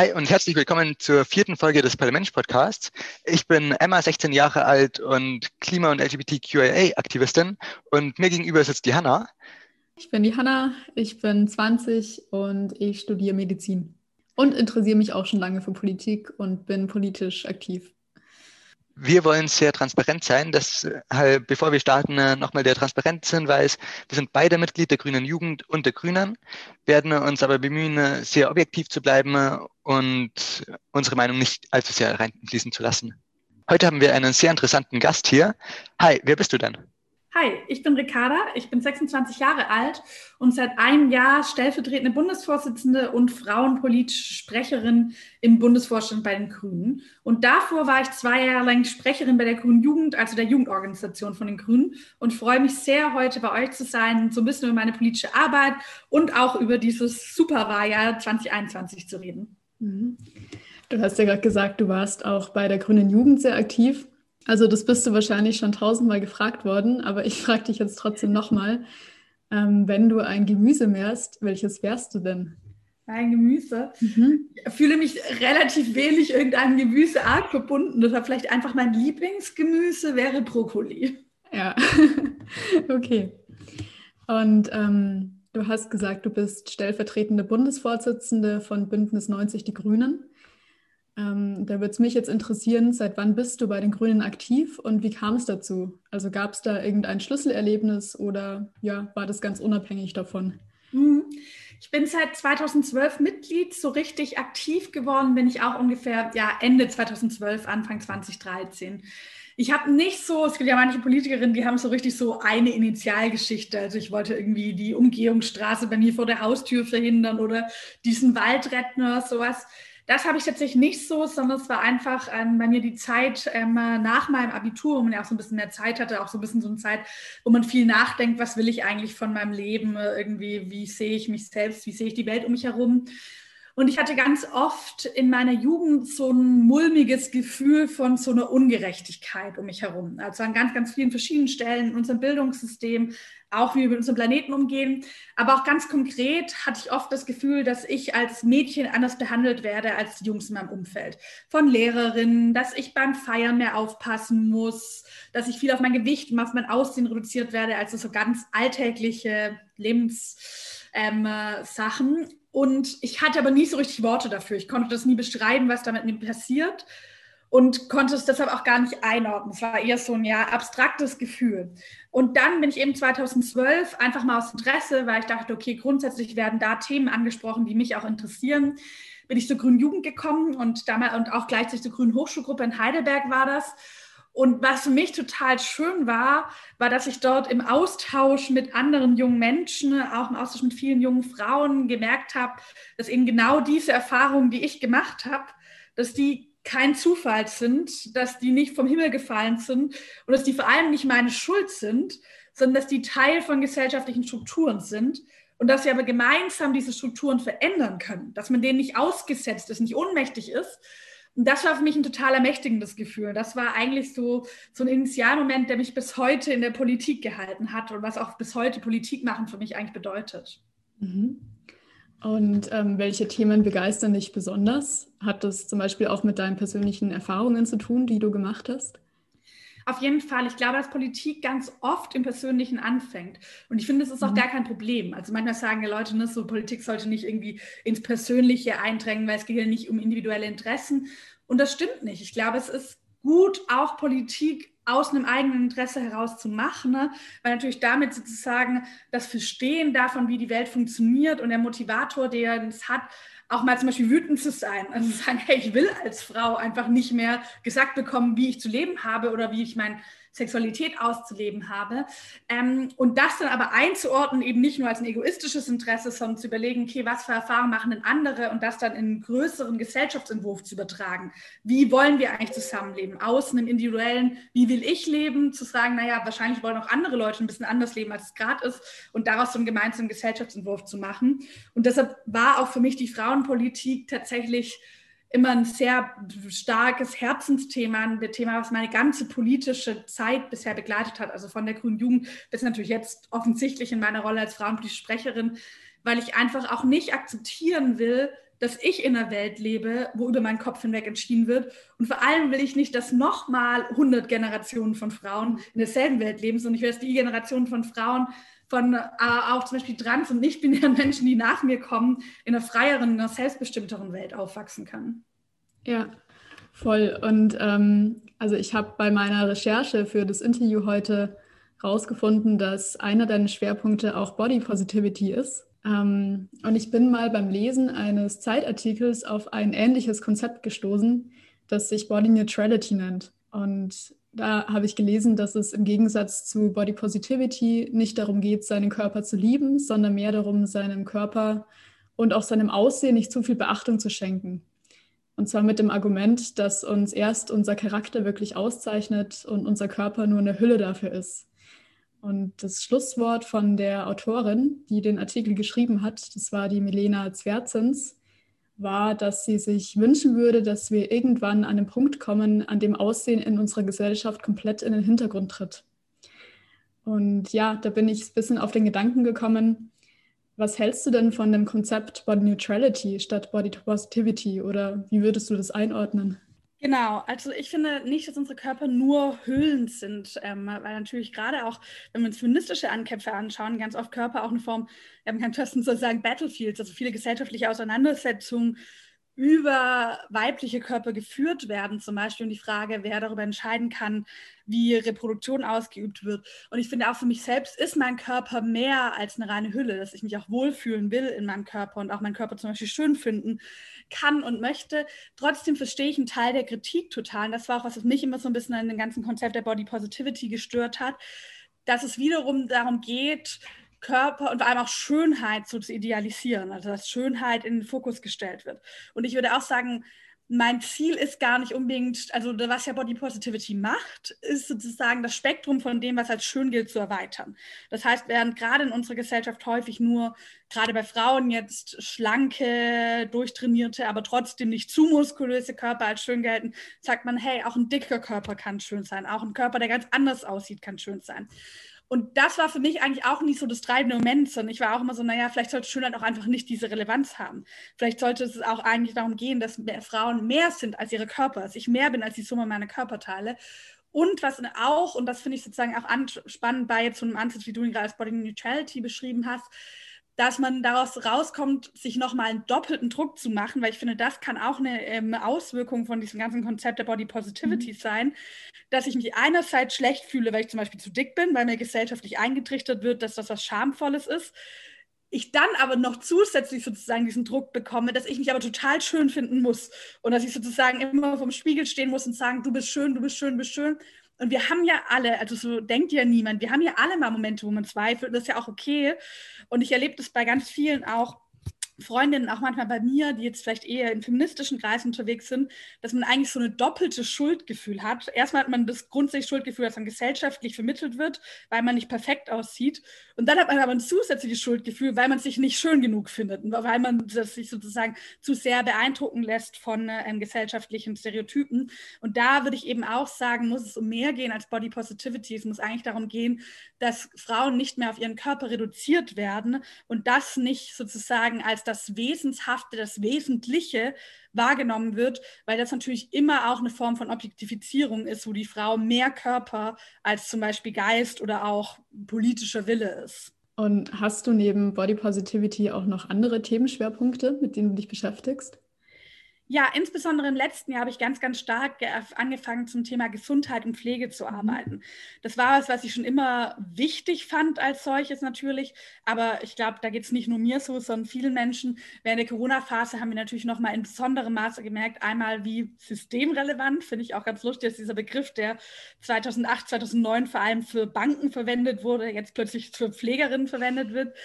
Hi und herzlich willkommen zur vierten Folge des Parlaments-Podcasts. Ich bin Emma, 16 Jahre alt und Klima- und LGBTQIA-Aktivistin und mir gegenüber sitzt die Hanna. Ich bin die Hanna, ich bin 20 und ich studiere Medizin und interessiere mich auch schon lange für Politik und bin politisch aktiv. Wir wollen sehr transparent sein. Deshalb, bevor wir starten, äh, nochmal der Transparenzhinweis. Wir sind beide Mitglied der Grünen Jugend und der Grünen, werden uns aber bemühen, äh, sehr objektiv zu bleiben äh, und unsere Meinung nicht allzu sehr reinfließen zu lassen. Heute haben wir einen sehr interessanten Gast hier. Hi, wer bist du denn? Hi, ich bin Ricarda, ich bin 26 Jahre alt und seit einem Jahr stellvertretende Bundesvorsitzende und frauenpolitische Sprecherin im Bundesvorstand bei den Grünen. Und davor war ich zwei Jahre lang Sprecherin bei der Grünen Jugend, also der Jugendorganisation von den Grünen und freue mich sehr, heute bei euch zu sein, so ein bisschen über meine politische Arbeit und auch über dieses Superwahljahr 2021 zu reden. Mhm. Du hast ja gerade gesagt, du warst auch bei der Grünen Jugend sehr aktiv. Also das bist du wahrscheinlich schon tausendmal gefragt worden, aber ich frage dich jetzt trotzdem nochmal, ähm, wenn du ein Gemüse wärst, welches wärst du denn? Ein Gemüse. Mhm. Ich fühle mich relativ wenig irgendeinem Gemüseart verbunden. Deshalb vielleicht einfach mein Lieblingsgemüse wäre Brokkoli. Ja, okay. Und ähm, du hast gesagt, du bist stellvertretende Bundesvorsitzende von Bündnis 90 Die Grünen. Ähm, da würde es mich jetzt interessieren, seit wann bist du bei den Grünen aktiv und wie kam es dazu? Also gab es da irgendein Schlüsselerlebnis oder ja, war das ganz unabhängig davon? Mhm. Ich bin seit 2012 Mitglied, so richtig aktiv geworden bin ich auch ungefähr ja, Ende 2012, Anfang 2013 ich habe nicht so, es gibt ja manche Politikerinnen, die haben so richtig so eine Initialgeschichte. Also ich wollte irgendwie die Umgehungsstraße bei mir vor der Haustür verhindern oder diesen Wald retten oder sowas. Das habe ich tatsächlich nicht so, sondern es war einfach ähm, bei mir die Zeit ähm, nach meinem Abitur, wo man ja auch so ein bisschen mehr Zeit hatte, auch so ein bisschen so eine Zeit, wo man viel nachdenkt, was will ich eigentlich von meinem Leben, äh, irgendwie, wie sehe ich mich selbst, wie sehe ich die Welt um mich herum. Und ich hatte ganz oft in meiner Jugend so ein mulmiges Gefühl von so einer Ungerechtigkeit um mich herum. Also an ganz, ganz vielen verschiedenen Stellen in unserem Bildungssystem, auch wie wir mit unserem Planeten umgehen. Aber auch ganz konkret hatte ich oft das Gefühl, dass ich als Mädchen anders behandelt werde als die Jungs in meinem Umfeld. Von Lehrerinnen, dass ich beim Feiern mehr aufpassen muss, dass ich viel auf mein Gewicht und auf mein Aussehen reduziert werde, also so ganz alltägliche Lebenssachen. Ähm, und ich hatte aber nie so richtig Worte dafür. Ich konnte das nie beschreiben, was damit mir passiert und konnte es deshalb auch gar nicht einordnen. Es war eher so ein ja abstraktes Gefühl. Und dann bin ich eben 2012 einfach mal aus Interesse, weil ich dachte, okay, grundsätzlich werden da Themen angesprochen, die mich auch interessieren, bin ich zur Grünen Jugend gekommen und damals und auch gleichzeitig zur Grünen Hochschulgruppe in Heidelberg war das. Und was für mich total schön war, war, dass ich dort im Austausch mit anderen jungen Menschen, auch im Austausch mit vielen jungen Frauen gemerkt habe, dass eben genau diese Erfahrungen, die ich gemacht habe, dass die kein Zufall sind, dass die nicht vom Himmel gefallen sind und dass die vor allem nicht meine Schuld sind, sondern dass die Teil von gesellschaftlichen Strukturen sind und dass wir aber gemeinsam diese Strukturen verändern können, dass man denen nicht ausgesetzt ist, nicht ohnmächtig ist. Und das war für mich ein total ermächtigendes Gefühl. Das war eigentlich so, so ein Initialmoment, der mich bis heute in der Politik gehalten hat und was auch bis heute Politik machen für mich eigentlich bedeutet. Mhm. Und ähm, welche Themen begeistern dich besonders? Hat das zum Beispiel auch mit deinen persönlichen Erfahrungen zu tun, die du gemacht hast? Auf jeden Fall. Ich glaube, dass Politik ganz oft im Persönlichen anfängt. Und ich finde, es ist auch mhm. gar kein Problem. Also manchmal sagen ja Leute, ne, so Politik sollte nicht irgendwie ins Persönliche eindrängen, weil es geht ja nicht um individuelle Interessen. Und das stimmt nicht. Ich glaube, es ist gut, auch Politik aus einem eigenen Interesse heraus zu machen, ne? weil natürlich damit sozusagen das Verstehen davon, wie die Welt funktioniert und der Motivator, der es hat, auch mal zum Beispiel wütend zu sein. Also sagen, hey, ich will als Frau einfach nicht mehr gesagt bekommen, wie ich zu leben habe oder wie ich mein Sexualität auszuleben habe. Ähm, und das dann aber einzuordnen, eben nicht nur als ein egoistisches Interesse, sondern zu überlegen, okay, was für Erfahrungen machen denn andere und das dann in einen größeren Gesellschaftsentwurf zu übertragen. Wie wollen wir eigentlich zusammenleben? Außen im individuellen, wie will ich leben? Zu sagen, naja, wahrscheinlich wollen auch andere Leute ein bisschen anders leben, als es gerade ist und daraus so einen gemeinsamen Gesellschaftsentwurf zu machen. Und deshalb war auch für mich die Frauenpolitik tatsächlich immer ein sehr starkes Herzensthema, ein Thema, was meine ganze politische Zeit bisher begleitet hat, also von der Grünen Jugend bis natürlich jetzt offensichtlich in meiner Rolle als frauenpolitische Sprecherin, weil ich einfach auch nicht akzeptieren will, dass ich in einer Welt lebe, wo über meinen Kopf hinweg entschieden wird. Und vor allem will ich nicht, dass nochmal 100 Generationen von Frauen in derselben Welt leben, sondern ich will, dass die Generation von Frauen, von äh, auch zum Beispiel trans- und nicht-binären Menschen, die nach mir kommen, in einer freieren, in einer selbstbestimmteren Welt aufwachsen kann. Ja, voll. Und ähm, also ich habe bei meiner Recherche für das Interview heute herausgefunden, dass einer deiner Schwerpunkte auch Body Positivity ist. Ähm, und ich bin mal beim Lesen eines Zeitartikels auf ein ähnliches Konzept gestoßen, das sich Body Neutrality nennt. Und da habe ich gelesen, dass es im Gegensatz zu Body Positivity nicht darum geht, seinen Körper zu lieben, sondern mehr darum, seinem Körper und auch seinem Aussehen nicht zu viel Beachtung zu schenken. Und zwar mit dem Argument, dass uns erst unser Charakter wirklich auszeichnet und unser Körper nur eine Hülle dafür ist. Und das Schlusswort von der Autorin, die den Artikel geschrieben hat, das war die Milena Zwertzens, war, dass sie sich wünschen würde, dass wir irgendwann an den Punkt kommen, an dem Aussehen in unserer Gesellschaft komplett in den Hintergrund tritt. Und ja, da bin ich ein bisschen auf den Gedanken gekommen, was hältst du denn von dem Konzept Body Neutrality statt Body Positivity oder wie würdest du das einordnen? Genau, also ich finde nicht, dass unsere Körper nur Hüllen sind, ähm, weil natürlich gerade auch, wenn wir uns feministische Ankämpfe anschauen, ganz oft Körper auch eine Form, man kann fast sozusagen Battlefields, also viele gesellschaftliche Auseinandersetzungen über weibliche Körper geführt werden, zum Beispiel um die Frage, wer darüber entscheiden kann, wie Reproduktion ausgeübt wird. Und ich finde auch für mich selbst ist mein Körper mehr als eine reine Hülle, dass ich mich auch wohlfühlen will in meinem Körper und auch meinen Körper zum Beispiel schön finden kann und möchte. Trotzdem verstehe ich einen Teil der Kritik total. Und das war auch was, mich immer so ein bisschen an dem ganzen Konzept der Body Positivity gestört hat, dass es wiederum darum geht, Körper und vor allem auch Schönheit so zu idealisieren, also dass Schönheit in den Fokus gestellt wird. Und ich würde auch sagen, mein Ziel ist gar nicht unbedingt, also was ja Body Positivity macht, ist sozusagen das Spektrum von dem, was als schön gilt, zu erweitern. Das heißt, während gerade in unserer Gesellschaft häufig nur, gerade bei Frauen jetzt schlanke, durchtrainierte, aber trotzdem nicht zu muskulöse Körper als schön gelten, sagt man, hey, auch ein dicker Körper kann schön sein, auch ein Körper, der ganz anders aussieht, kann schön sein. Und das war für mich eigentlich auch nicht so das treibende Moment, sondern ich war auch immer so, naja, vielleicht sollte Schönheit auch einfach nicht diese Relevanz haben. Vielleicht sollte es auch eigentlich darum gehen, dass mehr Frauen mehr sind als ihre Körper, dass ich mehr bin als die Summe meiner Körperteile. Und was auch, und das finde ich sozusagen auch spannend bei jetzt so einem Ansatz, wie du ihn gerade als Body Neutrality beschrieben hast, dass man daraus rauskommt, sich nochmal einen doppelten Druck zu machen, weil ich finde, das kann auch eine ähm, Auswirkung von diesem ganzen Konzept der Body Positivity mhm. sein, dass ich mich einerseits schlecht fühle, weil ich zum Beispiel zu dick bin, weil mir gesellschaftlich eingetrichtert wird, dass das was Schamvolles ist. Ich dann aber noch zusätzlich sozusagen diesen Druck bekomme, dass ich mich aber total schön finden muss und dass ich sozusagen immer vom Spiegel stehen muss und sagen, du bist schön, du bist schön, du bist schön. Und wir haben ja alle, also so denkt ja niemand, wir haben ja alle mal Momente, wo man zweifelt, das ist ja auch okay. Und ich erlebe das bei ganz vielen auch, Freundinnen, auch manchmal bei mir, die jetzt vielleicht eher in feministischen Kreisen unterwegs sind, dass man eigentlich so eine doppelte Schuldgefühl hat. Erstmal hat man das grundsätzliche Schuldgefühl, dass man gesellschaftlich vermittelt wird, weil man nicht perfekt aussieht. Und dann hat man aber ein zusätzliches Schuldgefühl, weil man sich nicht schön genug findet und weil man sich sozusagen zu sehr beeindrucken lässt von äh, gesellschaftlichen Stereotypen. Und da würde ich eben auch sagen, muss es um mehr gehen als Body Positivity. Es muss eigentlich darum gehen, dass Frauen nicht mehr auf ihren Körper reduziert werden und das nicht sozusagen als das Wesenshafte, das Wesentliche wahrgenommen wird, weil das natürlich immer auch eine Form von Objektifizierung ist, wo die Frau mehr Körper als zum Beispiel Geist oder auch politischer Wille ist. Und hast du neben Body Positivity auch noch andere Themenschwerpunkte, mit denen du dich beschäftigst? Ja, insbesondere im letzten Jahr habe ich ganz, ganz stark angefangen zum Thema Gesundheit und Pflege zu mhm. arbeiten. Das war was, was ich schon immer wichtig fand als solches natürlich. Aber ich glaube, da geht es nicht nur mir so, sondern vielen Menschen. Während der Corona-Phase haben wir natürlich noch mal in besonderem Maße gemerkt, einmal wie systemrelevant, finde ich auch ganz lustig, dass dieser Begriff, der 2008, 2009 vor allem für Banken verwendet wurde, jetzt plötzlich für Pflegerinnen verwendet wird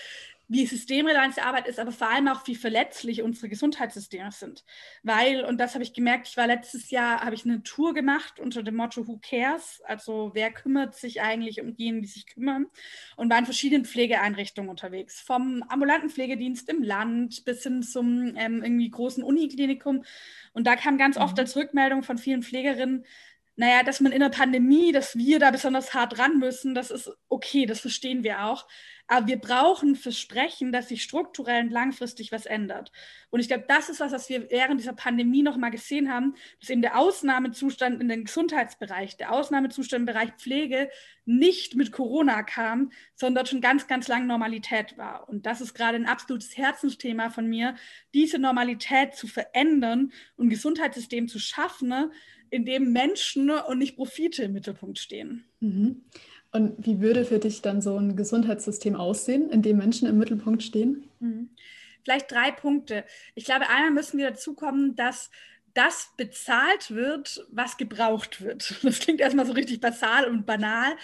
wie systemrelevant die Arbeit ist, aber vor allem auch, wie verletzlich unsere Gesundheitssysteme sind. Weil, und das habe ich gemerkt, ich war letztes Jahr, habe ich eine Tour gemacht unter dem Motto Who Cares? Also wer kümmert sich eigentlich um diejenigen, die sich kümmern? Und war in verschiedenen Pflegeeinrichtungen unterwegs. Vom ambulanten Pflegedienst im Land bis hin zum ähm, irgendwie großen Uniklinikum. Und da kam ganz mhm. oft als Rückmeldung von vielen Pflegerinnen, naja, dass man in der Pandemie, dass wir da besonders hart ran müssen, das ist okay, das verstehen wir auch. Aber wir brauchen Versprechen, dass sich strukturell und langfristig was ändert. Und ich glaube, das ist was, was wir während dieser Pandemie noch mal gesehen haben, dass eben der Ausnahmezustand in den Gesundheitsbereich, der Ausnahmezustand im Bereich Pflege nicht mit Corona kam, sondern dort schon ganz, ganz lang Normalität war. Und das ist gerade ein absolutes Herzensthema von mir, diese Normalität zu verändern und Gesundheitssystem zu schaffen, in dem Menschen und nicht Profite im Mittelpunkt stehen. Mhm. Und wie würde für dich dann so ein Gesundheitssystem aussehen, in dem Menschen im Mittelpunkt stehen? Mhm. Vielleicht drei Punkte. Ich glaube, einmal müssen wir dazu kommen, dass das bezahlt wird, was gebraucht wird. Das klingt erstmal so richtig basal und banal,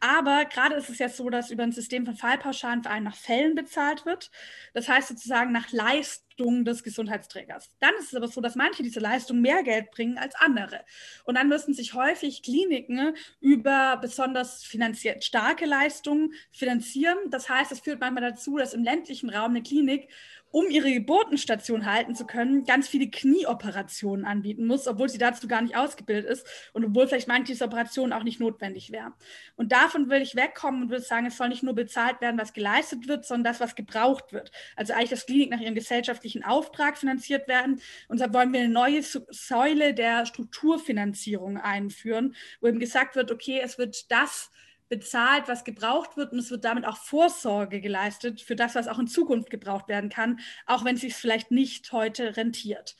aber gerade ist es jetzt so, dass über ein System von Fallpauschalen vor allem nach Fällen bezahlt wird. Das heißt sozusagen nach Leistung des Gesundheitsträgers. Dann ist es aber so, dass manche diese Leistung mehr Geld bringen als andere. Und dann müssen sich häufig Kliniken über besonders finanziell starke Leistungen finanzieren. Das heißt, es führt manchmal dazu, dass im ländlichen Raum eine Klinik um ihre Geburtenstation halten zu können, ganz viele Knieoperationen anbieten muss, obwohl sie dazu gar nicht ausgebildet ist und obwohl vielleicht manche dieser Operationen auch nicht notwendig wäre. Und davon will ich wegkommen und würde sagen, es soll nicht nur bezahlt werden, was geleistet wird, sondern das, was gebraucht wird. Also eigentlich das Klinik nach ihrem gesellschaftlichen Auftrag finanziert werden. Und da wollen wir eine neue Säule der Strukturfinanzierung einführen, wo eben gesagt wird, okay, es wird das bezahlt, was gebraucht wird und es wird damit auch Vorsorge geleistet für das, was auch in Zukunft gebraucht werden kann, auch wenn es sich vielleicht nicht heute rentiert.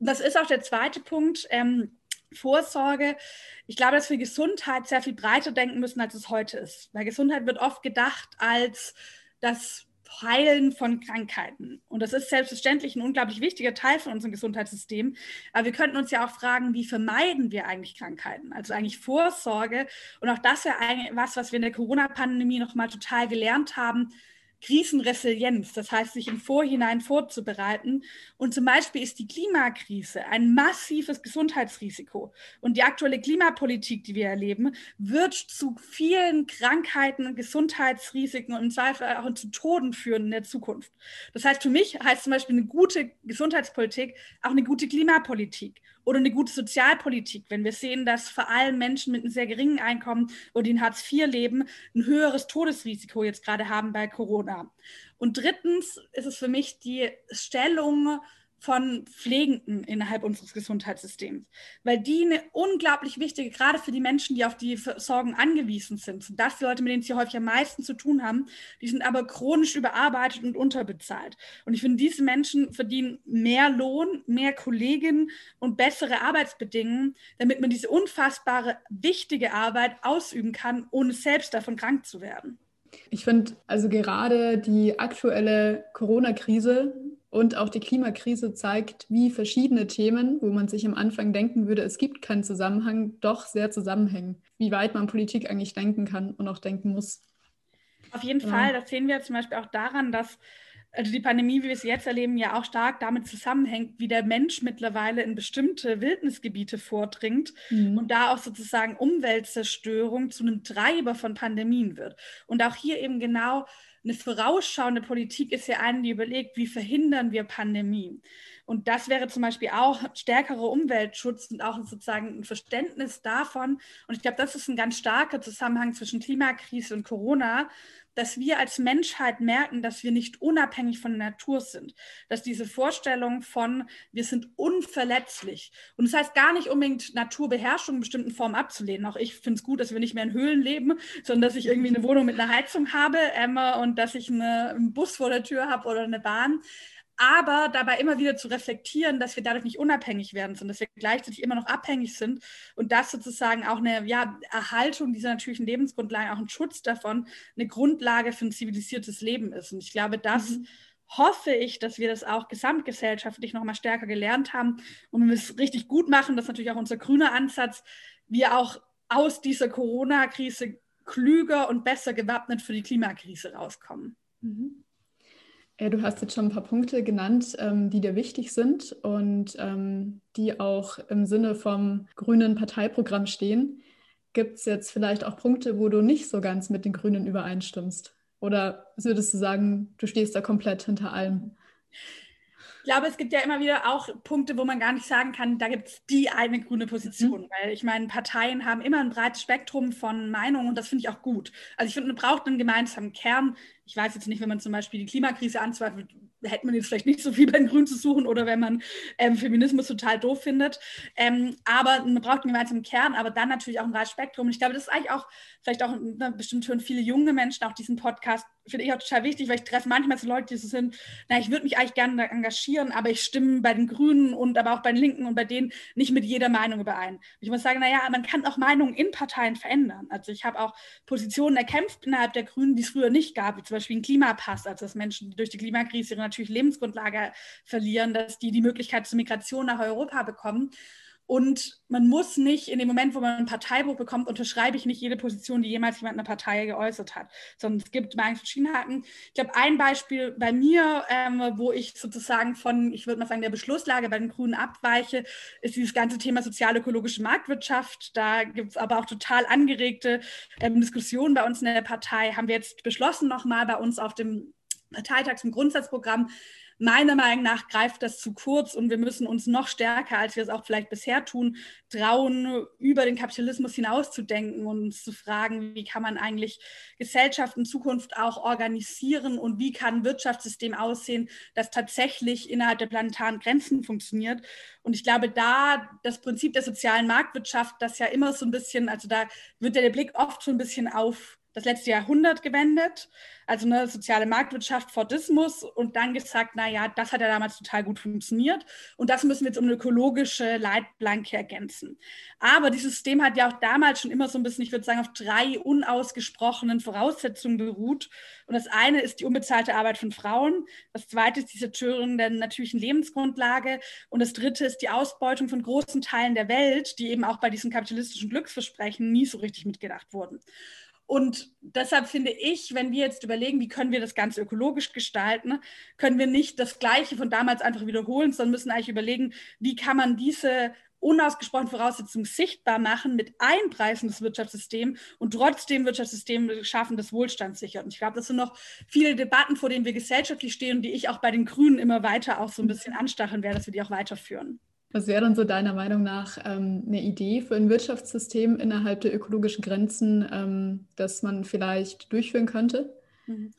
das ist auch der zweite Punkt. Ähm, Vorsorge. Ich glaube, dass wir Gesundheit sehr viel breiter denken müssen, als es heute ist. Weil Gesundheit wird oft gedacht als das Heilen von Krankheiten. Und das ist selbstverständlich ein unglaublich wichtiger Teil von unserem Gesundheitssystem. Aber wir könnten uns ja auch fragen, wie vermeiden wir eigentlich Krankheiten? Also eigentlich Vorsorge. Und auch das wäre eigentlich was, was wir in der Corona-Pandemie nochmal total gelernt haben, Krisenresilienz, das heißt, sich im Vorhinein vorzubereiten. Und zum Beispiel ist die Klimakrise ein massives Gesundheitsrisiko. Und die aktuelle Klimapolitik, die wir erleben, wird zu vielen Krankheiten und Gesundheitsrisiken und im Zweifel auch zu Toden führen in der Zukunft. Das heißt, für mich heißt zum Beispiel eine gute Gesundheitspolitik auch eine gute Klimapolitik oder eine gute Sozialpolitik, wenn wir sehen, dass vor allem Menschen mit einem sehr geringen Einkommen die in Hartz IV leben, ein höheres Todesrisiko jetzt gerade haben bei Corona. Und drittens ist es für mich die Stellung von Pflegenden innerhalb unseres Gesundheitssystems, weil die eine unglaublich wichtige, gerade für die Menschen, die auf die Versorgung angewiesen sind, sind das die Leute, mit denen sie häufig am meisten zu tun haben, die sind aber chronisch überarbeitet und unterbezahlt. Und ich finde, diese Menschen verdienen mehr Lohn, mehr Kolleginnen und bessere Arbeitsbedingungen, damit man diese unfassbare, wichtige Arbeit ausüben kann, ohne selbst davon krank zu werden. Ich finde also gerade die aktuelle Corona-Krise und auch die Klimakrise zeigt, wie verschiedene Themen, wo man sich am Anfang denken würde, es gibt keinen Zusammenhang, doch sehr zusammenhängen. Wie weit man Politik eigentlich denken kann und auch denken muss. Auf jeden ja. Fall, das sehen wir zum Beispiel auch daran, dass also die Pandemie, wie wir sie jetzt erleben, ja auch stark damit zusammenhängt, wie der Mensch mittlerweile in bestimmte Wildnisgebiete vordringt mhm. und da auch sozusagen Umweltzerstörung zu einem Treiber von Pandemien wird. Und auch hier eben genau eine vorausschauende Politik ist ja eine, die überlegt, wie verhindern wir Pandemien. Und das wäre zum Beispiel auch stärkerer Umweltschutz und auch sozusagen ein Verständnis davon. Und ich glaube, das ist ein ganz starker Zusammenhang zwischen Klimakrise und Corona, dass wir als Menschheit merken, dass wir nicht unabhängig von der Natur sind. Dass diese Vorstellung von, wir sind unverletzlich. Und das heißt gar nicht unbedingt Naturbeherrschung in bestimmten Formen abzulehnen. Auch ich finde es gut, dass wir nicht mehr in Höhlen leben, sondern dass ich irgendwie eine Wohnung mit einer Heizung habe ähm, und dass ich eine, einen Bus vor der Tür habe oder eine Bahn aber dabei immer wieder zu reflektieren, dass wir dadurch nicht unabhängig werden, sondern dass wir gleichzeitig immer noch abhängig sind und das sozusagen auch eine ja, Erhaltung dieser natürlichen Lebensgrundlagen, auch ein Schutz davon, eine Grundlage für ein zivilisiertes Leben ist. Und ich glaube, das mhm. hoffe ich, dass wir das auch gesamtgesellschaftlich noch mal stärker gelernt haben und wenn wir es richtig gut machen, das ist natürlich auch unser grüner Ansatz, wir auch aus dieser Corona-Krise klüger und besser gewappnet für die Klimakrise rauskommen. Mhm. Ja, du hast jetzt schon ein paar Punkte genannt, ähm, die dir wichtig sind und ähm, die auch im Sinne vom grünen Parteiprogramm stehen. Gibt es jetzt vielleicht auch Punkte, wo du nicht so ganz mit den Grünen übereinstimmst? Oder würdest du sagen, du stehst da komplett hinter allem? Glaube, es gibt ja immer wieder auch Punkte, wo man gar nicht sagen kann, da gibt es die eine grüne Position. Mhm. Weil ich meine, Parteien haben immer ein breites Spektrum von Meinungen und das finde ich auch gut. Also ich finde, man braucht einen gemeinsamen Kern. Ich weiß jetzt nicht, wenn man zum Beispiel die Klimakrise anzweifelt, hätte man jetzt vielleicht nicht so viel bei den Grünen zu suchen oder wenn man ähm, Feminismus total doof findet. Ähm, aber man braucht einen gemeinsamen Kern, aber dann natürlich auch ein breites Spektrum. Und ich glaube, das ist eigentlich auch, vielleicht auch, ne, bestimmt hören viele junge Menschen auch diesen Podcast, finde ich auch total wichtig, weil ich treffe manchmal so Leute, die so sind, na, ich würde mich eigentlich gerne engagieren, aber ich stimme bei den Grünen und aber auch bei den Linken und bei denen nicht mit jeder Meinung überein. Ich muss sagen, naja, man kann auch Meinungen in Parteien verändern. Also ich habe auch Positionen erkämpft innerhalb der Grünen, die es früher nicht gab, wie zum Beispiel ein Klimapass, also dass Menschen, die durch die Klimakrise ihre natürlich Lebensgrundlage verlieren, dass die die Möglichkeit zur Migration nach Europa bekommen. Und man muss nicht in dem Moment, wo man ein Parteibuch bekommt, unterschreibe ich nicht jede Position, die jemals jemand in einer Partei geäußert hat, sondern es gibt Meinungsverschiedenheiten. Ich glaube, ein Beispiel bei mir, ähm, wo ich sozusagen von, ich würde mal sagen, der Beschlusslage bei den Grünen abweiche, ist dieses ganze Thema sozial-ökologische Marktwirtschaft. Da gibt es aber auch total angeregte ähm, Diskussionen bei uns in der Partei. Haben wir jetzt beschlossen nochmal bei uns auf dem Parteitags- und Grundsatzprogramm, Meiner Meinung nach greift das zu kurz und wir müssen uns noch stärker, als wir es auch vielleicht bisher tun, trauen, über den Kapitalismus hinauszudenken und uns zu fragen, wie kann man eigentlich Gesellschaft in Zukunft auch organisieren und wie kann ein Wirtschaftssystem aussehen, das tatsächlich innerhalb der planetaren Grenzen funktioniert. Und ich glaube, da das Prinzip der sozialen Marktwirtschaft, das ja immer so ein bisschen, also da wird ja der Blick oft so ein bisschen auf das letzte Jahrhundert gewendet, also eine soziale Marktwirtschaft, Fordismus und dann gesagt, naja, das hat ja damals total gut funktioniert und das müssen wir jetzt um eine ökologische Leitplanke ergänzen. Aber dieses System hat ja auch damals schon immer so ein bisschen, ich würde sagen, auf drei unausgesprochenen Voraussetzungen beruht. Und das eine ist die unbezahlte Arbeit von Frauen, das zweite ist die Zerstörung der natürlichen Lebensgrundlage und das dritte ist die Ausbeutung von großen Teilen der Welt, die eben auch bei diesen kapitalistischen Glücksversprechen nie so richtig mitgedacht wurden. Und deshalb finde ich, wenn wir jetzt überlegen, wie können wir das Ganze ökologisch gestalten, können wir nicht das Gleiche von damals einfach wiederholen, sondern müssen eigentlich überlegen, wie kann man diese unausgesprochenen Voraussetzungen sichtbar machen mit Einpreisen des Wirtschaftssystems und trotzdem Wirtschaftssystem schaffen, das Wohlstand sichert. Und ich glaube, das sind noch viele Debatten, vor denen wir gesellschaftlich stehen, die ich auch bei den Grünen immer weiter auch so ein bisschen anstacheln werde, dass wir die auch weiterführen. Was wäre dann so deiner Meinung nach ähm, eine Idee für ein Wirtschaftssystem innerhalb der ökologischen Grenzen, ähm, das man vielleicht durchführen könnte? Mhm.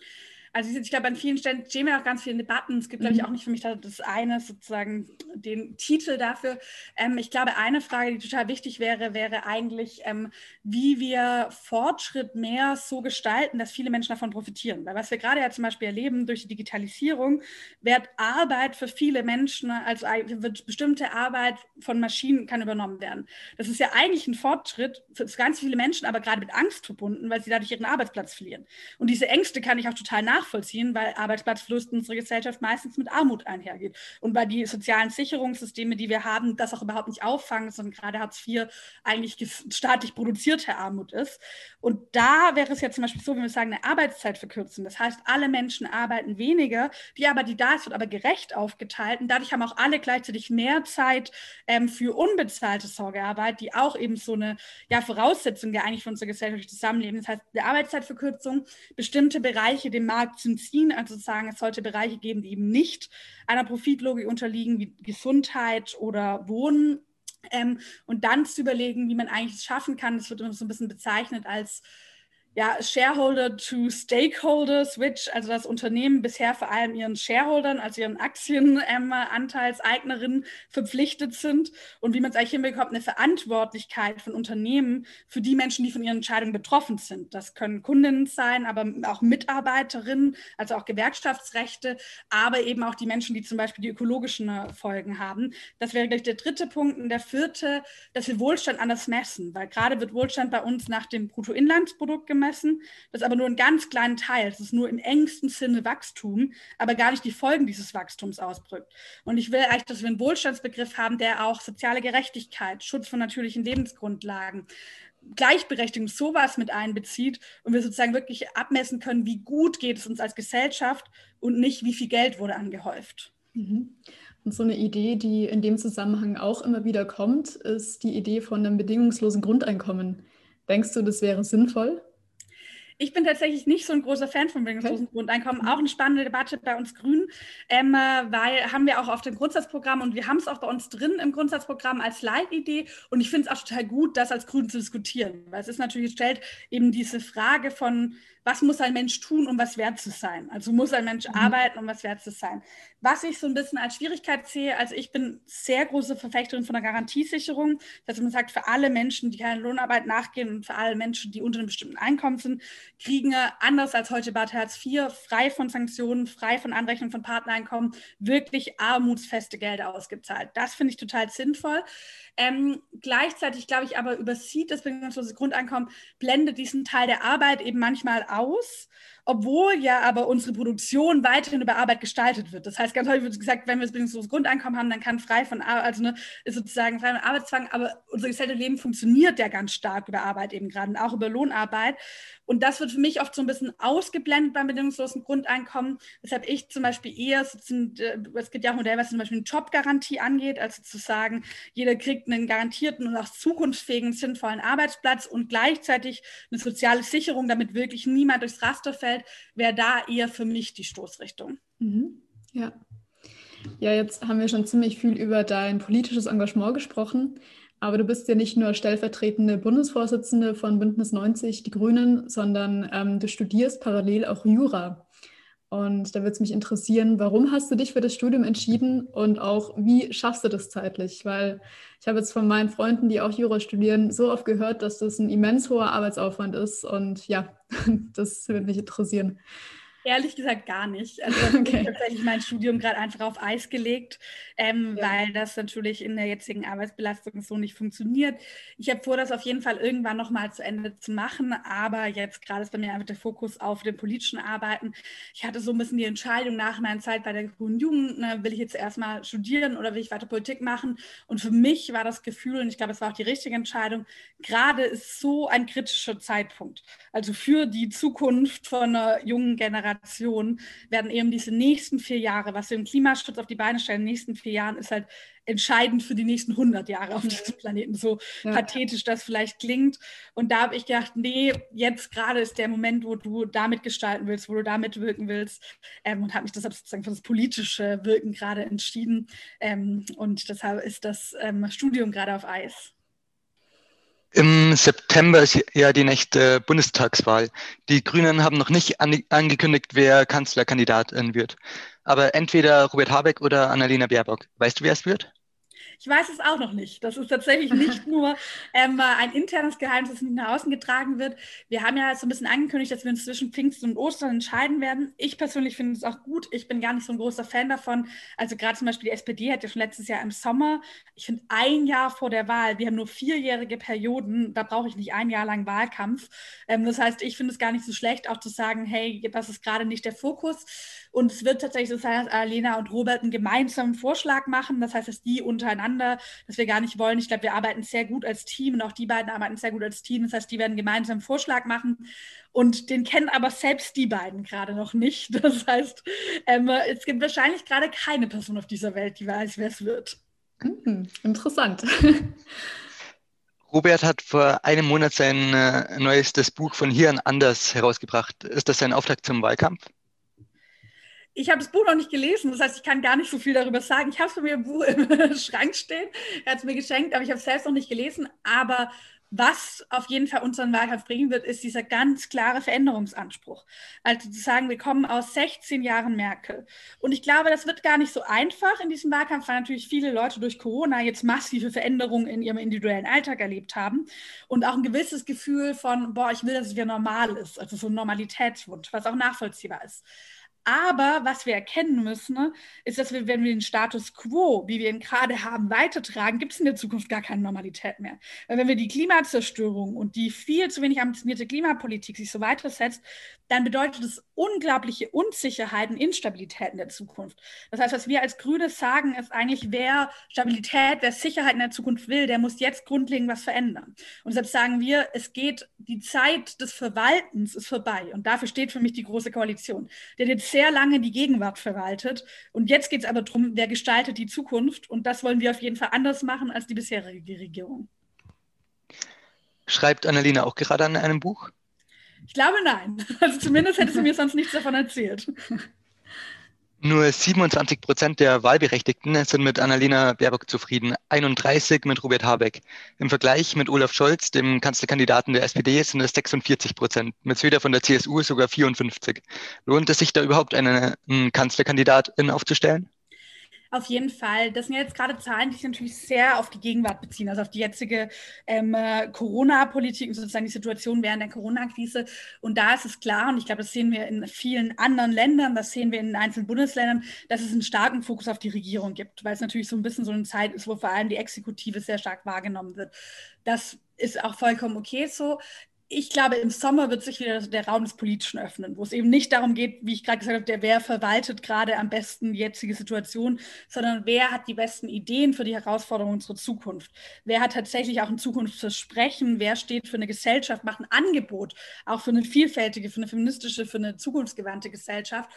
Also ich glaube, an vielen Stellen stehen wir auch ganz viele Debatten. Es gibt, glaube ich, mhm. auch nicht für mich das eine sozusagen den Titel dafür. Ähm, ich glaube, eine Frage, die total wichtig wäre, wäre eigentlich, ähm, wie wir Fortschritt mehr so gestalten, dass viele Menschen davon profitieren. Weil was wir gerade ja zum Beispiel erleben durch die Digitalisierung, wird Arbeit für viele Menschen, also wird bestimmte Arbeit von Maschinen kann übernommen werden. Das ist ja eigentlich ein Fortschritt für ganz viele Menschen, aber gerade mit Angst verbunden, weil sie dadurch ihren Arbeitsplatz verlieren. Und diese Ängste kann ich auch total nachvollziehen nachvollziehen, weil Arbeitsplatzverlust in unserer Gesellschaft meistens mit Armut einhergeht. Und weil die sozialen Sicherungssysteme, die wir haben, das auch überhaupt nicht auffangen, sondern gerade Hartz IV eigentlich staatlich produzierte Armut ist. Und da wäre es ja zum Beispiel so, wenn wir sagen, eine Arbeitszeit verkürzen. Das heißt, alle Menschen arbeiten weniger, die Arbeit, die da ist, wird aber gerecht aufgeteilt. Und dadurch haben auch alle gleichzeitig mehr Zeit ähm, für unbezahlte Sorgearbeit, die auch eben so eine ja, Voraussetzung ja eigentlich für unser gesellschaftliches Zusammenleben. Das heißt, eine Arbeitszeitverkürzung, bestimmte Bereiche dem Markt zu entziehen, also sagen, es sollte Bereiche geben, die eben nicht einer Profitlogik unterliegen, wie Gesundheit oder Wohnen. Ähm, und dann zu überlegen, wie man eigentlich es schaffen kann, das wird immer so ein bisschen bezeichnet als ja, Shareholder to Stakeholder Switch, also das Unternehmen bisher vor allem ihren Shareholdern, also ihren Aktienanteilseignerinnen ähm, verpflichtet sind und wie man es eigentlich hinbekommt, eine Verantwortlichkeit von Unternehmen für die Menschen, die von ihren Entscheidungen betroffen sind. Das können Kundinnen sein, aber auch Mitarbeiterinnen, also auch Gewerkschaftsrechte, aber eben auch die Menschen, die zum Beispiel die ökologischen äh, Folgen haben. Das wäre gleich der dritte Punkt. Und der vierte, dass wir Wohlstand anders messen, weil gerade wird Wohlstand bei uns nach dem Bruttoinlandsprodukt gemessen gemessen. Das ist aber nur ein ganz kleinen Teil. Das ist nur im engsten Sinne Wachstum, aber gar nicht die Folgen dieses Wachstums ausdrückt. Und ich will eigentlich, dass wir einen Wohlstandsbegriff haben, der auch soziale Gerechtigkeit, Schutz von natürlichen Lebensgrundlagen, Gleichberechtigung, sowas mit einbezieht und wir sozusagen wirklich abmessen können, wie gut geht es uns als Gesellschaft und nicht, wie viel Geld wurde angehäuft. Mhm. Und so eine Idee, die in dem Zusammenhang auch immer wieder kommt, ist die Idee von einem bedingungslosen Grundeinkommen. Denkst du, das wäre sinnvoll? Ich bin tatsächlich nicht so ein großer Fan von bedingungslosen. Grundeinkommen. Auch eine spannende Debatte bei uns Grünen, ähm, weil haben wir auch auf dem Grundsatzprogramm und wir haben es auch bei uns drin im Grundsatzprogramm als Leitidee. Und ich finde es auch total gut, das als Grünen zu diskutieren, weil es ist natürlich, stellt eben diese Frage von, was muss ein Mensch tun, um was wert zu sein? Also muss ein Mensch mhm. arbeiten, um was wert zu sein? Was ich so ein bisschen als Schwierigkeit sehe, also ich bin sehr große Verfechterin von der Garantiesicherung, dass man sagt, für alle Menschen, die keine Lohnarbeit nachgehen und für alle Menschen, die unter einem bestimmten Einkommen sind, kriegen anders als heute bei Hartz IV, frei von Sanktionen, frei von Anrechnung von Partnereinkommen, wirklich armutsfeste Gelder ausgezahlt. Das finde ich total sinnvoll. Ähm, gleichzeitig, glaube ich, aber übersieht das bedingungslose Grundeinkommen, blendet diesen Teil der Arbeit eben manchmal aus obwohl ja aber unsere Produktion weiterhin über Arbeit gestaltet wird. Das heißt, ganz häufig wird gesagt, wenn wir das bedingungslose Grundeinkommen haben, dann kann frei von Arbeit, also ne, ist sozusagen frei von Arbeitszwang, aber unser gesellschaftliches Leben funktioniert ja ganz stark über Arbeit eben gerade und auch über Lohnarbeit. Und das wird für mich oft so ein bisschen ausgeblendet beim bedingungslosen Grundeinkommen, weshalb ich zum Beispiel eher, äh, es gibt ja auch Modell, was zum Beispiel eine Jobgarantie angeht, also zu sagen, jeder kriegt einen garantierten und auch zukunftsfähigen, sinnvollen Arbeitsplatz und gleichzeitig eine soziale Sicherung, damit wirklich niemand durchs Raster fällt, wäre da eher für mich die Stoßrichtung. Mhm. Ja. Ja, jetzt haben wir schon ziemlich viel über dein politisches Engagement gesprochen. Aber du bist ja nicht nur stellvertretende Bundesvorsitzende von Bündnis 90, die Grünen, sondern ähm, du studierst parallel auch Jura. Und da würde es mich interessieren, warum hast du dich für das Studium entschieden und auch wie schaffst du das zeitlich? Weil ich habe jetzt von meinen Freunden, die auch Jura studieren, so oft gehört, dass das ein immens hoher Arbeitsaufwand ist. Und ja, das würde mich interessieren. Ehrlich gesagt gar nicht. Also okay. ich tatsächlich mein Studium gerade einfach auf Eis gelegt, ähm, ja. weil das natürlich in der jetzigen Arbeitsbelastung so nicht funktioniert. Ich habe vor, das auf jeden Fall irgendwann nochmal zu Ende zu machen, aber jetzt gerade ist bei mir einfach der Fokus auf dem politischen Arbeiten. Ich hatte so ein bisschen die Entscheidung nach meiner Zeit bei der Grünen Jugend, ne, will ich jetzt erstmal studieren oder will ich weiter Politik machen? Und für mich war das Gefühl, und ich glaube, es war auch die richtige Entscheidung, gerade ist so ein kritischer Zeitpunkt. Also für die Zukunft von einer jungen Generation Generation werden eben diese nächsten vier Jahre, was wir im Klimaschutz auf die Beine stellen, in den nächsten vier Jahren, ist halt entscheidend für die nächsten 100 Jahre auf diesem Planeten, so ja. pathetisch das vielleicht klingt. Und da habe ich gedacht, nee, jetzt gerade ist der Moment, wo du damit gestalten willst, wo du damit wirken willst ähm, und habe mich deshalb sozusagen für das politische Wirken gerade entschieden. Ähm, und deshalb ist das ähm, Studium gerade auf Eis. Im September ist ja die nächste Bundestagswahl. Die Grünen haben noch nicht angekündigt, wer Kanzlerkandidatin wird. Aber entweder Robert Habeck oder Annalena Baerbock. Weißt du, wer es wird? Ich weiß es auch noch nicht. Das ist tatsächlich nicht nur ähm, ein internes Geheimnis, das nicht nach außen getragen wird. Wir haben ja so ein bisschen angekündigt, dass wir uns zwischen Pfingsten und Ostern entscheiden werden. Ich persönlich finde es auch gut. Ich bin gar nicht so ein großer Fan davon. Also gerade zum Beispiel die SPD hat ja schon letztes Jahr im Sommer, ich finde ein Jahr vor der Wahl, wir haben nur vierjährige Perioden, da brauche ich nicht ein Jahr lang Wahlkampf. Ähm, das heißt, ich finde es gar nicht so schlecht, auch zu sagen, hey, das ist gerade nicht der Fokus. Und es wird tatsächlich so sein, dass Alena und Robert einen gemeinsamen Vorschlag machen. Das heißt, dass die untereinander, dass wir gar nicht wollen. Ich glaube, wir arbeiten sehr gut als Team und auch die beiden arbeiten sehr gut als Team. Das heißt, die werden gemeinsam einen Vorschlag machen. Und den kennen aber selbst die beiden gerade noch nicht. Das heißt, ähm, es gibt wahrscheinlich gerade keine Person auf dieser Welt, die weiß, wer es wird. Hm, interessant. Robert hat vor einem Monat sein äh, neuestes Buch von Hier an anders herausgebracht. Ist das sein Auftakt zum Wahlkampf? Ich habe das Buch noch nicht gelesen, das heißt, ich kann gar nicht so viel darüber sagen. Ich habe es bei mir im Buch im Schrank stehen. Er hat es mir geschenkt, aber ich habe es selbst noch nicht gelesen. Aber was auf jeden Fall unseren Wahlkampf bringen wird, ist dieser ganz klare Veränderungsanspruch. Also zu sagen, wir kommen aus 16 Jahren Merkel. Und ich glaube, das wird gar nicht so einfach in diesem Wahlkampf, weil natürlich viele Leute durch Corona jetzt massive Veränderungen in ihrem individuellen Alltag erlebt haben und auch ein gewisses Gefühl von, boah, ich will, dass es wieder normal ist, also so ein Normalitätswunsch, was auch nachvollziehbar ist. Aber was wir erkennen müssen, ne, ist, dass wir, wenn wir den Status quo, wie wir ihn gerade haben, weitertragen, gibt es in der Zukunft gar keine Normalität mehr. Weil wenn wir die Klimazerstörung und die viel zu wenig ambitionierte Klimapolitik sich so weitersetzt, dann bedeutet es unglaubliche Unsicherheiten, Instabilität in der Zukunft. Das heißt, was wir als Grüne sagen, ist eigentlich, wer Stabilität, wer Sicherheit in der Zukunft will, der muss jetzt grundlegend was verändern. Und deshalb sagen wir, es geht, die Zeit des Verwaltens ist vorbei. Und dafür steht für mich die Große Koalition. Der jetzt sehr lange die Gegenwart verwaltet. Und jetzt geht es aber darum, wer gestaltet die Zukunft. Und das wollen wir auf jeden Fall anders machen als die bisherige Regierung. Schreibt Annalena auch gerade an einem Buch? Ich glaube nein. Also zumindest hättest du mir sonst nichts davon erzählt. Nur 27 Prozent der Wahlberechtigten sind mit Annalena Baerbock zufrieden, 31 mit Robert Habeck. Im Vergleich mit Olaf Scholz, dem Kanzlerkandidaten der SPD, sind es 46 Prozent, mit Söder von der CSU sogar 54. Lohnt es sich da überhaupt, einen, einen Kanzlerkandidatin aufzustellen? Auf jeden Fall. Das sind jetzt gerade Zahlen, die sich natürlich sehr auf die Gegenwart beziehen, also auf die jetzige ähm, Corona-Politik und sozusagen die Situation während der Corona-Krise. Und da ist es klar, und ich glaube, das sehen wir in vielen anderen Ländern, das sehen wir in einzelnen Bundesländern, dass es einen starken Fokus auf die Regierung gibt, weil es natürlich so ein bisschen so eine Zeit ist, wo vor allem die Exekutive sehr stark wahrgenommen wird. Das ist auch vollkommen okay so ich glaube, im Sommer wird sich wieder der Raum des Politischen öffnen, wo es eben nicht darum geht, wie ich gerade gesagt habe, der wer verwaltet gerade am besten die jetzige Situation, sondern wer hat die besten Ideen für die Herausforderungen unserer Zukunft. Wer hat tatsächlich auch ein Zukunftsversprechen, wer steht für eine Gesellschaft, macht ein Angebot, auch für eine vielfältige, für eine feministische, für eine zukunftsgewandte Gesellschaft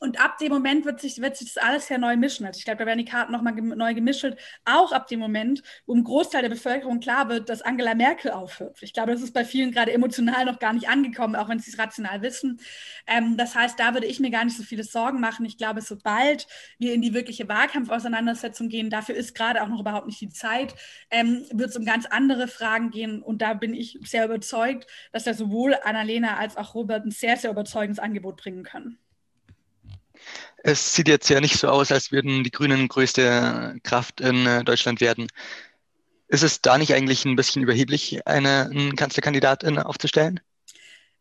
und ab dem Moment wird sich, wird sich das alles ja neu mischen. Also ich glaube, da werden die Karten nochmal gem neu gemischt, auch ab dem Moment, wo ein Großteil der Bevölkerung klar wird, dass Angela Merkel aufhört. Ich glaube, das ist bei vielen gerade emotional noch gar nicht angekommen, auch wenn sie es rational wissen. Ähm, das heißt, da würde ich mir gar nicht so viele Sorgen machen. Ich glaube, sobald wir in die wirkliche Wahlkampfauseinandersetzung gehen, dafür ist gerade auch noch überhaupt nicht die Zeit, ähm, wird es um ganz andere Fragen gehen. Und da bin ich sehr überzeugt, dass da sowohl Annalena als auch Robert ein sehr, sehr überzeugendes Angebot bringen können. Es sieht jetzt ja nicht so aus, als würden die Grünen größte Kraft in äh, Deutschland werden. Ist es da nicht eigentlich ein bisschen überheblich, eine, eine Kanzlerkandidatin aufzustellen?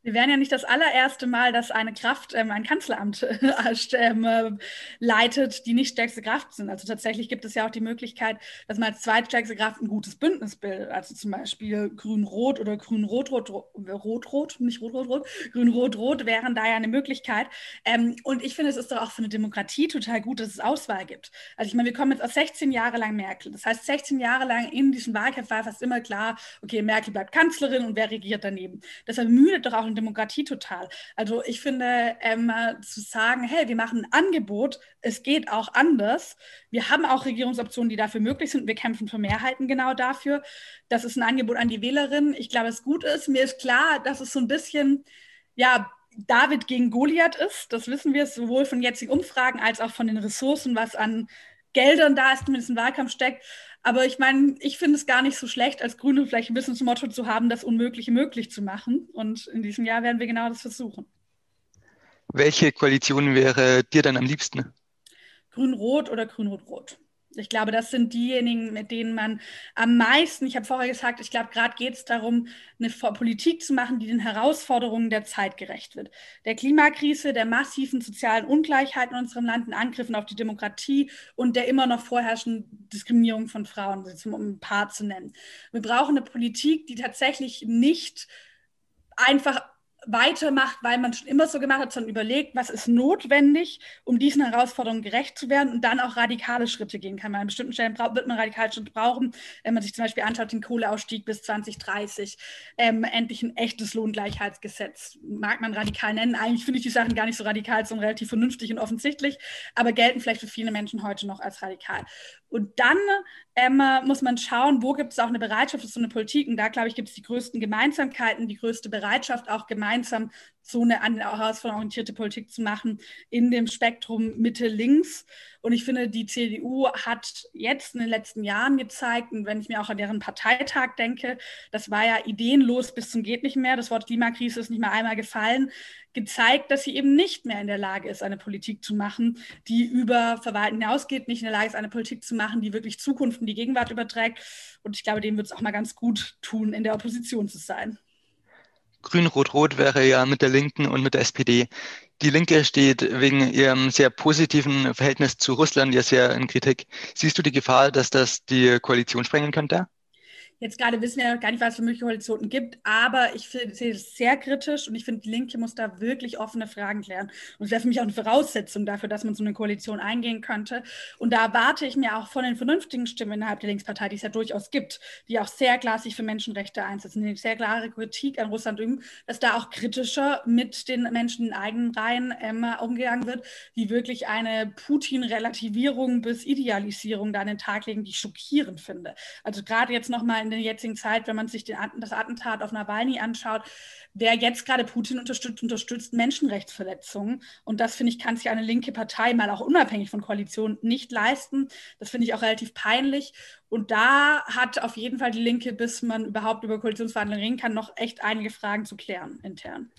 Wir wären ja nicht das allererste Mal, dass eine Kraft ähm, ein Kanzleramt ähm, äh, leitet, die nicht stärkste Kraft sind. Also tatsächlich gibt es ja auch die Möglichkeit, dass man als zweitstärkste Kraft ein gutes Bündnis bildet. Also zum Beispiel Grün-Rot oder Grün-Rot-Rot, nicht Rot-Rot-Rot, Grün-Rot-Rot wären da ja eine Möglichkeit. Ähm, und ich finde, es ist doch auch für eine Demokratie total gut, dass es Auswahl gibt. Also ich meine, wir kommen jetzt aus 16 Jahre lang Merkel. Das heißt, 16 Jahre lang in diesem Wahlkampf war fast immer klar, okay, Merkel bleibt Kanzlerin und wer regiert daneben. Das ermüdet doch auch und Demokratie total. Also ich finde, ähm, zu sagen, hey, wir machen ein Angebot, es geht auch anders. Wir haben auch Regierungsoptionen, die dafür möglich sind. Wir kämpfen für Mehrheiten genau dafür. Das ist ein Angebot an die Wählerinnen. Ich glaube, es gut ist. Mir ist klar, dass es so ein bisschen, ja, David gegen Goliath ist. Das wissen wir sowohl von jetzigen Umfragen als auch von den Ressourcen, was an Geldern da ist, zumindest im Wahlkampf steckt. Aber ich meine, ich finde es gar nicht so schlecht, als Grüne vielleicht ein bisschen das Motto zu haben, das Unmögliche möglich zu machen. Und in diesem Jahr werden wir genau das versuchen. Welche Koalition wäre dir dann am liebsten? Grün-Rot oder Grün-Rot-Rot? Ich glaube, das sind diejenigen, mit denen man am meisten, ich habe vorher gesagt, ich glaube, gerade geht es darum, eine Politik zu machen, die den Herausforderungen der Zeit gerecht wird. Der Klimakrise, der massiven sozialen Ungleichheit in unserem Land, den Angriffen auf die Demokratie und der immer noch vorherrschenden Diskriminierung von Frauen, um ein paar zu nennen. Wir brauchen eine Politik, die tatsächlich nicht einfach weitermacht, weil man schon immer so gemacht hat, sondern überlegt, was ist notwendig, um diesen Herausforderungen gerecht zu werden und dann auch radikale Schritte gehen kann. Man an bestimmten Stellen wird man radikale Schritte brauchen, wenn man sich zum Beispiel anschaut, den Kohleausstieg bis 2030, ähm, endlich ein echtes Lohngleichheitsgesetz, mag man radikal nennen. Eigentlich finde ich die Sachen gar nicht so radikal, sondern relativ vernünftig und offensichtlich, aber gelten vielleicht für viele Menschen heute noch als radikal. Und dann ähm, muss man schauen, wo gibt es auch eine Bereitschaft für so eine Politik. Und da, glaube ich, gibt es die größten Gemeinsamkeiten, die größte Bereitschaft, auch gemeinsam so eine herausforderungsorientierte Politik zu machen in dem Spektrum Mitte-Links. Und ich finde, die CDU hat jetzt in den letzten Jahren gezeigt, und wenn ich mir auch an deren Parteitag denke, das war ja ideenlos bis zum geht nicht mehr. Das Wort Klimakrise ist nicht mehr einmal gefallen gezeigt, dass sie eben nicht mehr in der Lage ist, eine Politik zu machen, die über Verwalten hinausgeht, nicht in der Lage ist, eine Politik zu machen, die wirklich Zukunft in die Gegenwart überträgt. Und ich glaube, dem wird es auch mal ganz gut tun, in der Opposition zu sein. Grün-Rot-Rot wäre ja mit der Linken und mit der SPD. Die Linke steht wegen ihrem sehr positiven Verhältnis zu Russland ja sehr in Kritik. Siehst du die Gefahr, dass das die Koalition sprengen könnte? Jetzt gerade wissen ja gar nicht, was es für mögliche Koalitionen gibt, aber ich sehe es sehr kritisch und ich finde, die Linke muss da wirklich offene Fragen klären. Und es wäre für mich auch eine Voraussetzung dafür, dass man so eine Koalition eingehen könnte. Und da erwarte ich mir auch von den vernünftigen Stimmen innerhalb der Linkspartei, die es ja durchaus gibt, die auch sehr klar sich für Menschenrechte einsetzen, die sehr klare Kritik an Russland üben, dass da auch kritischer mit den Menschen in eigenen Reihen ähm, umgegangen wird, die wirklich eine Putin-Relativierung bis Idealisierung da an den Tag legen, die ich schockierend finde. Also gerade jetzt nochmal in der jetzigen Zeit, wenn man sich den, das Attentat auf Nawalny anschaut, wer jetzt gerade Putin unterstützt, unterstützt Menschenrechtsverletzungen. Und das, finde ich, kann sich eine linke Partei mal auch unabhängig von Koalitionen nicht leisten. Das finde ich auch relativ peinlich. Und da hat auf jeden Fall die Linke, bis man überhaupt über Koalitionsverhandlungen reden kann, noch echt einige Fragen zu klären intern.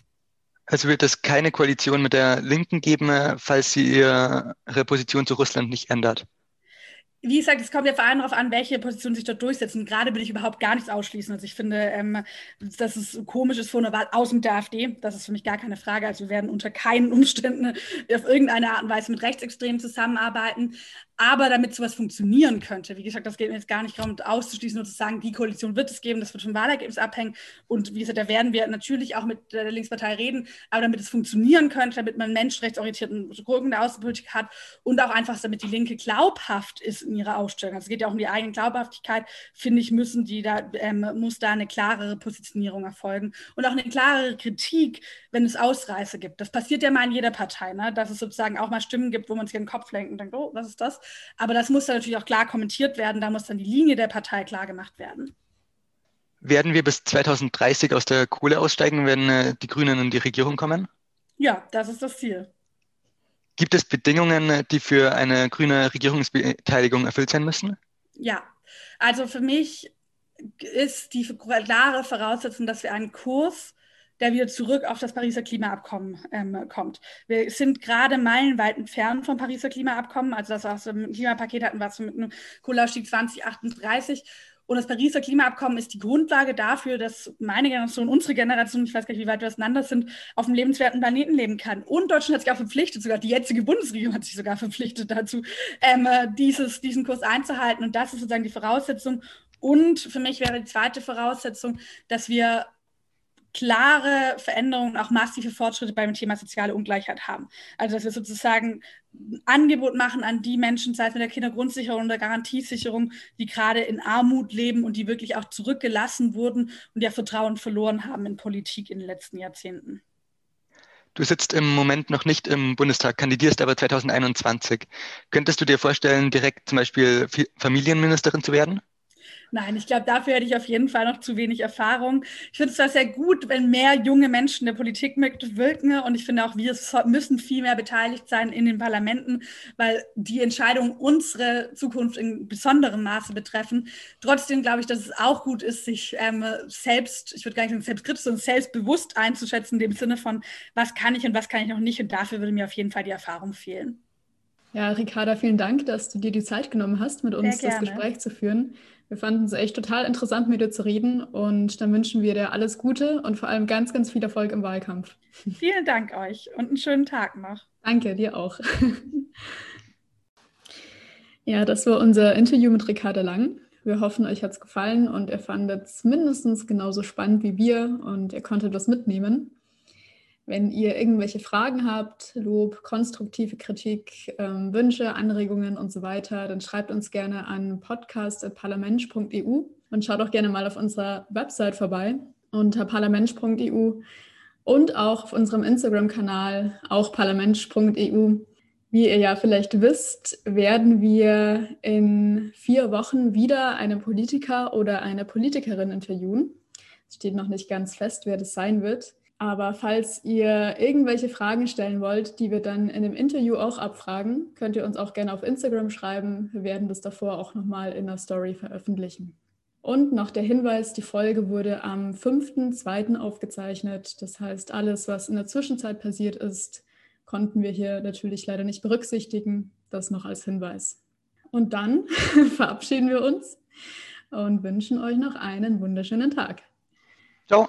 Also wird es keine Koalition mit der Linken geben, falls sie ihre Position zu Russland nicht ändert? Wie gesagt, es kommt ja vor allem darauf an, welche Positionen sich dort durchsetzen. Gerade will ich überhaupt gar nichts ausschließen. Also ich finde, ähm, dass es komisch ist vor einer Wahl aus dem AfD. Das ist für mich gar keine Frage. Also wir werden unter keinen Umständen auf irgendeine Art und Weise mit Rechtsextremen zusammenarbeiten. Aber damit sowas funktionieren könnte, wie gesagt, das geht mir jetzt gar nicht darum, auszuschließen und zu sagen, die Koalition wird es geben, das wird vom Wahlergebnis abhängen. Und wie gesagt, da werden wir natürlich auch mit der Linkspartei reden. Aber damit es funktionieren könnte, damit man menschenrechtsorientierten Rücken der Außenpolitik hat und auch einfach, damit die Linke glaubhaft ist in ihrer Ausstellung. Also es geht ja auch um die eigene Glaubhaftigkeit, finde ich, müssen die da, ähm, muss da eine klarere Positionierung erfolgen und auch eine klarere Kritik, wenn es Ausreißer gibt. Das passiert ja mal in jeder Partei, ne? dass es sozusagen auch mal Stimmen gibt, wo man sich den Kopf lenkt und denkt, oh, was ist das? Aber das muss dann natürlich auch klar kommentiert werden. Da muss dann die Linie der Partei klar gemacht werden. Werden wir bis 2030 aus der Kohle aussteigen, wenn äh, die Grünen in die Regierung kommen? Ja, das ist das Ziel. Gibt es Bedingungen, die für eine grüne Regierungsbeteiligung erfüllt sein müssen? Ja, also für mich ist die klare Voraussetzung, dass wir einen Kurs der wieder zurück auf das Pariser Klimaabkommen ähm, kommt. Wir sind gerade meilenweit entfernt vom Pariser Klimaabkommen. Also das, was wir im Klimapaket hatten, was wir mit einem Kohleausstieg 2038. Und das Pariser Klimaabkommen ist die Grundlage dafür, dass meine Generation, unsere Generation, ich weiß gar nicht, wie weit wir auseinander sind, auf einem lebenswerten Planeten leben kann. Und Deutschland hat sich auch verpflichtet, sogar die jetzige Bundesregierung hat sich sogar verpflichtet dazu, ähm, äh, dieses, diesen Kurs einzuhalten. Und das ist sozusagen die Voraussetzung. Und für mich wäre die zweite Voraussetzung, dass wir klare Veränderungen, auch massive Fortschritte beim Thema soziale Ungleichheit haben. Also dass wir sozusagen ein Angebot machen an die Menschen, sei es mit der Kindergrundsicherung oder Garantiesicherung, die gerade in Armut leben und die wirklich auch zurückgelassen wurden und ihr Vertrauen verloren haben in Politik in den letzten Jahrzehnten. Du sitzt im Moment noch nicht im Bundestag, kandidierst aber 2021. Könntest du dir vorstellen, direkt zum Beispiel Familienministerin zu werden? Nein, ich glaube, dafür hätte ich auf jeden Fall noch zu wenig Erfahrung. Ich finde es zwar sehr gut, wenn mehr junge Menschen der Politik mitwirken und ich finde auch, wir müssen viel mehr beteiligt sein in den Parlamenten, weil die Entscheidungen unsere Zukunft in besonderem Maße betreffen. Trotzdem glaube ich, dass es auch gut ist, sich ähm, selbst, ich würde gar nicht sagen selbstkritisch, sondern selbstbewusst einzuschätzen, in dem Sinne von, was kann ich und was kann ich noch nicht. Und dafür würde mir auf jeden Fall die Erfahrung fehlen. Ja, Ricarda, vielen Dank, dass du dir die Zeit genommen hast, mit uns das Gespräch zu führen. Wir fanden es echt total interessant, mit dir zu reden und dann wünschen wir dir alles Gute und vor allem ganz, ganz viel Erfolg im Wahlkampf. Vielen Dank euch und einen schönen Tag noch. Danke, dir auch. ja, das war unser Interview mit Ricarda Lang. Wir hoffen, euch hat es gefallen und ihr fandet es mindestens genauso spannend wie wir und ihr konntet was mitnehmen. Wenn ihr irgendwelche Fragen habt, Lob, konstruktive Kritik, ähm, Wünsche, Anregungen und so weiter, dann schreibt uns gerne an podcast.parlamentsch.eu und schaut auch gerne mal auf unserer Website vorbei unter parlamentsch.eu und auch auf unserem Instagram-Kanal, auch parlamentsch.eu. Wie ihr ja vielleicht wisst, werden wir in vier Wochen wieder einen Politiker oder eine Politikerin interviewen. Es steht noch nicht ganz fest, wer das sein wird. Aber falls ihr irgendwelche Fragen stellen wollt, die wir dann in dem Interview auch abfragen, könnt ihr uns auch gerne auf Instagram schreiben. Wir werden das davor auch nochmal in der Story veröffentlichen. Und noch der Hinweis, die Folge wurde am 5.2. aufgezeichnet. Das heißt, alles, was in der Zwischenzeit passiert ist, konnten wir hier natürlich leider nicht berücksichtigen. Das noch als Hinweis. Und dann verabschieden wir uns und wünschen euch noch einen wunderschönen Tag. Ciao.